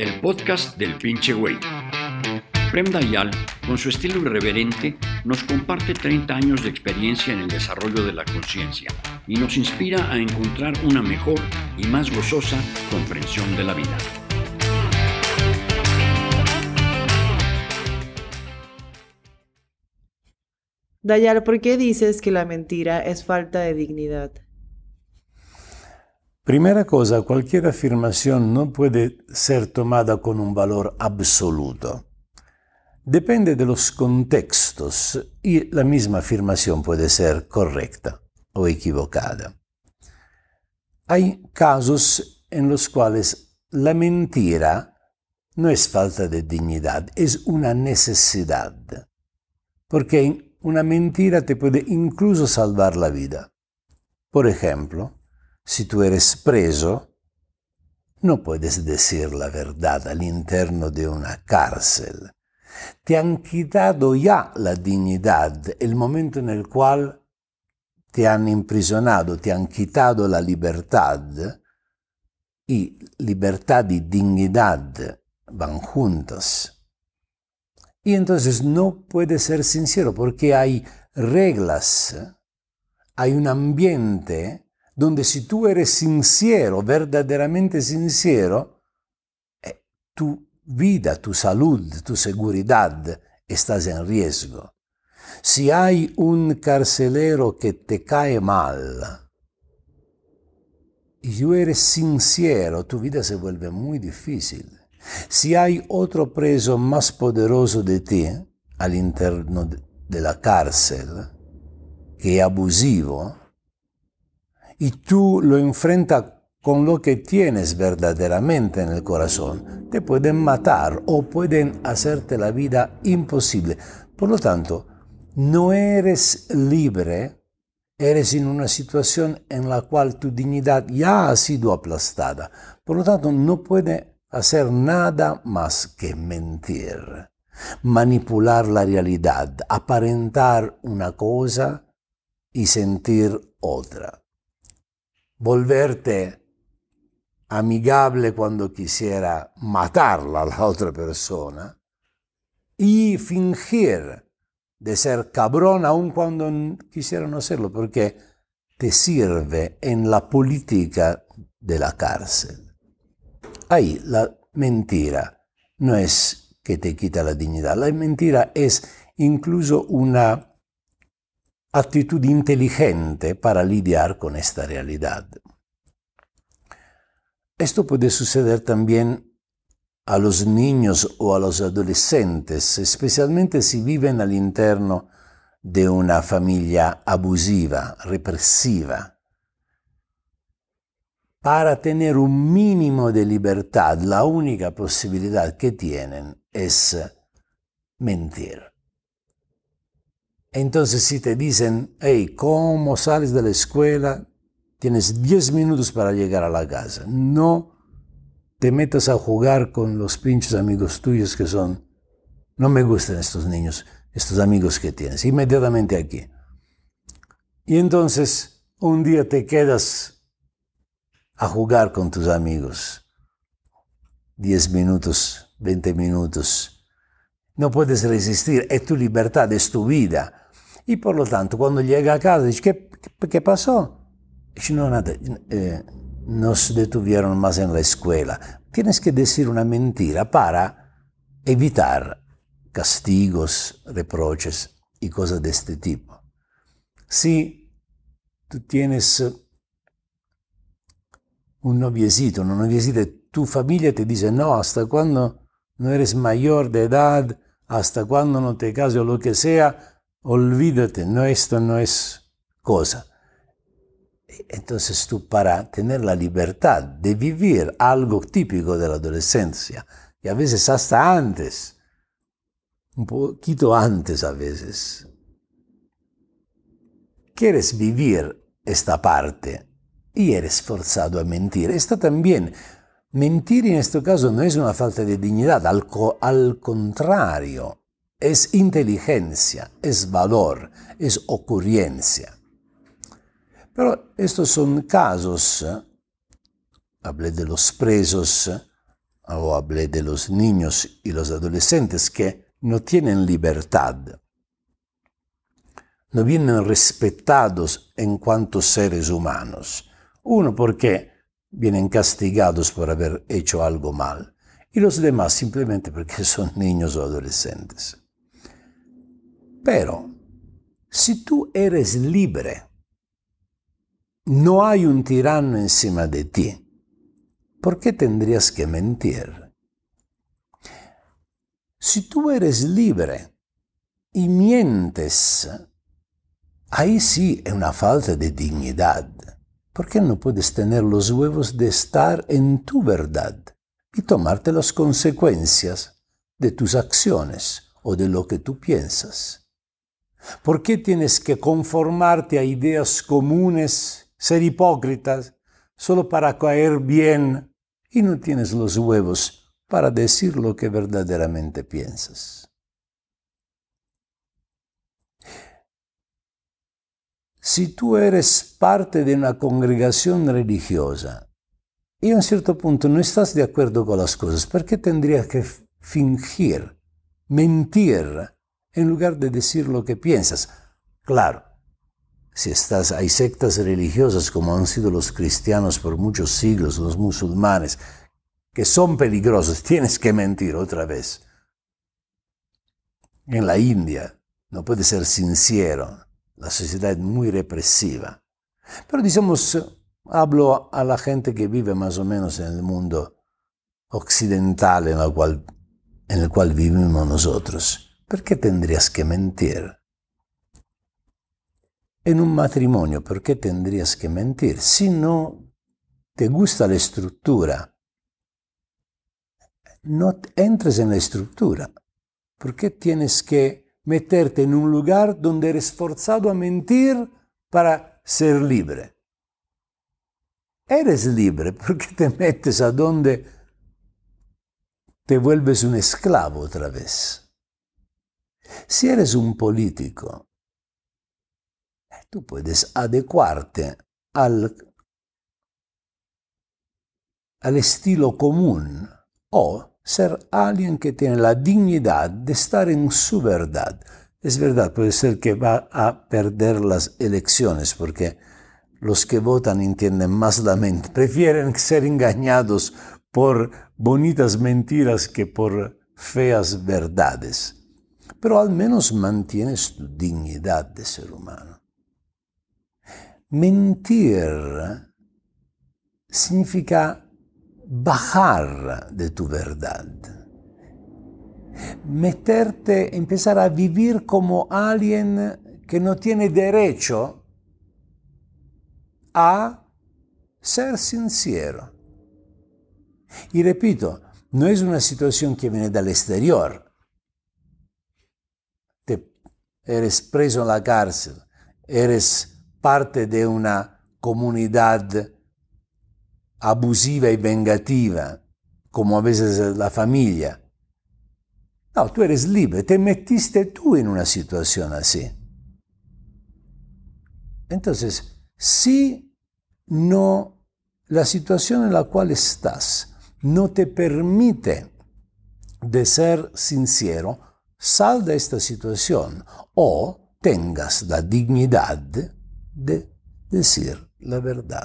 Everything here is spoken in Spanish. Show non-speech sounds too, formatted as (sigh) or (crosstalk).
el podcast del pinche güey. Prem Dayal, con su estilo irreverente, nos comparte 30 años de experiencia en el desarrollo de la conciencia y nos inspira a encontrar una mejor y más gozosa comprensión de la vida. Dayal, ¿por qué dices que la mentira es falta de dignidad? Primera cosa, cualquier afirmación no puede ser tomada con un valor absoluto. Depende de los contextos y la misma afirmación puede ser correcta o equivocada. Hay casos en los cuales la mentira no es falta de dignidad, es una necesidad, porque una mentira te puede incluso salvar la vida. Por ejemplo, si tú eres preso, no puedes decir la verdad al interno de una cárcel. Te han quitado ya la dignidad, el momento en el cual te han imprisonado, te han quitado la libertad, y libertad y dignidad van juntas. Y entonces no puedes ser sincero porque hay reglas, hay un ambiente donde si tú eres sincero, verdaderamente sincero, eh, tu vida, tu salud, tu seguridad estás en riesgo. Si hay un carcelero que te cae mal y tú eres sincero, tu vida se vuelve muy difícil. Si hay otro preso más poderoso de ti al interno de la cárcel, que es abusivo, y tú lo enfrentas con lo que tienes verdaderamente en el corazón, te pueden matar o pueden hacerte la vida imposible. Por lo tanto, no eres libre, eres en una situación en la cual tu dignidad ya ha sido aplastada. Por lo tanto, no puede hacer nada más que mentir, manipular la realidad, aparentar una cosa y sentir otra, volverte amigable cuando quisiera matarla a la (laughs) otra persona y fingir de ser cabrón aun cuando quisiera no serlo, porque te sirve en la política de la cárcel. Ahí la mentira no es que te quita la dignidad, la mentira es incluso una actitud inteligente para lidiar con esta realidad. Esto puede suceder también a los niños o a los adolescentes, especialmente si viven al interno de una familia abusiva, represiva. Para tener un mínimo de libertad, la única posibilidad que tienen es mentir. Entonces si te dicen, hey, ¿cómo sales de la escuela? Tienes 10 minutos para llegar a la casa. No te metas a jugar con los pinches amigos tuyos que son... No me gustan estos niños, estos amigos que tienes. Inmediatamente aquí. Y entonces un día te quedas a jugar con tus amigos. 10 minutos, 20 minutos. No puedes resistir, es tu libertad, es tu vida. Y por lo tanto, cuando llega a casa, dices, ¿qué, qué pasó? no, nada, eh, nos detuvieron más en la escuela. Tienes que decir una mentira para evitar castigos, reproches y cosas de este tipo. Si tú tienes un noviecito, una noviecita, tu familia te dice, no, hasta cuando no eres mayor de edad, hasta cuando no te cases o lo que sea, olvídate, no, esto no es cosa. Entonces tú para tener la libertad de vivir algo típico de la adolescencia, y a veces hasta antes, un poquito antes a veces, quieres vivir esta parte y eres forzado a mentir. Esto también, mentir en este caso no es una falta de dignidad, al, contrario, es inteligencia, es valor, es ocurrencia. Pero estos son casos, hablé de los presos, o hablé de los niños y los adolescentes que no tienen libertad, no vienen respetados en cuanto seres humanos. Uno porque vienen castigados por haber hecho algo mal y los demás simplemente porque (laughs) son niños o adolescentes. Pero, si tú eres libre, no hay un tirano encima de ti, ¿por qué tendrías que mentir? Si tú eres libre y mientes, ahí sí es una falta de dignidad. ¿Por qué no puedes tener los huevos de estar en tu verdad y tomarte las consecuencias de tus acciones o de lo que tú piensas? ¿Por qué tienes que conformarte a ideas comunes, ser hipócritas, solo para caer bien y no tienes los huevos para decir lo que verdaderamente piensas? Si tú eres parte de una congregación religiosa y a un cierto punto no estás de acuerdo con las cosas, ¿por qué tendrías que fingir, mentir, en lugar de decir lo que piensas? Claro, si estás, hay sectas religiosas como han sido los cristianos por muchos siglos, los musulmanes, que son peligrosos, tienes que mentir otra vez. En la India no puedes ser sincero, la sociedad es muy represiva. Pero digamos, hablo a la gente que vive más o menos en el mundo occidental en, el cual, en el cual vivimos nosotros. ¿Por qué tendrías que mentir? En un matrimonio, ¿por qué tendrías que mentir? Si no te gusta la estructura, no entres en la estructura. ¿Por qué tienes que meterte en un lugar donde eres forzado a mentir para ser libre. Eres libre porque te metes a donde te vuelves un esclavo otra vez. Si eres un político, tú puedes adecuarte al, al estilo común o ser alguien que tiene la dignidad de estar en su verdad. Es verdad, puede ser que va a perder las elecciones porque los que votan entienden más la mente, (laughs) prefieren ser engañados por bonitas mentiras que por feas verdades. Pero al menos mantienes tu dignidad de ser humano. Mentir significa bajar de tu verdad. Meterte, empezar a vivir como alguien que no tiene derecho a ser sincero. Y repito, no es una situación que viene del exterior. Te, eres preso en la cárcel, eres parte de una comunidad abusiva y vengativa, como a veces la familia. No, tú eres libre, te metiste tú en una situación así. Entonces, si no, la situación en la cual estás no te permite de ser sincero, sal de esta situación o tengas la dignidad de decir la verdad.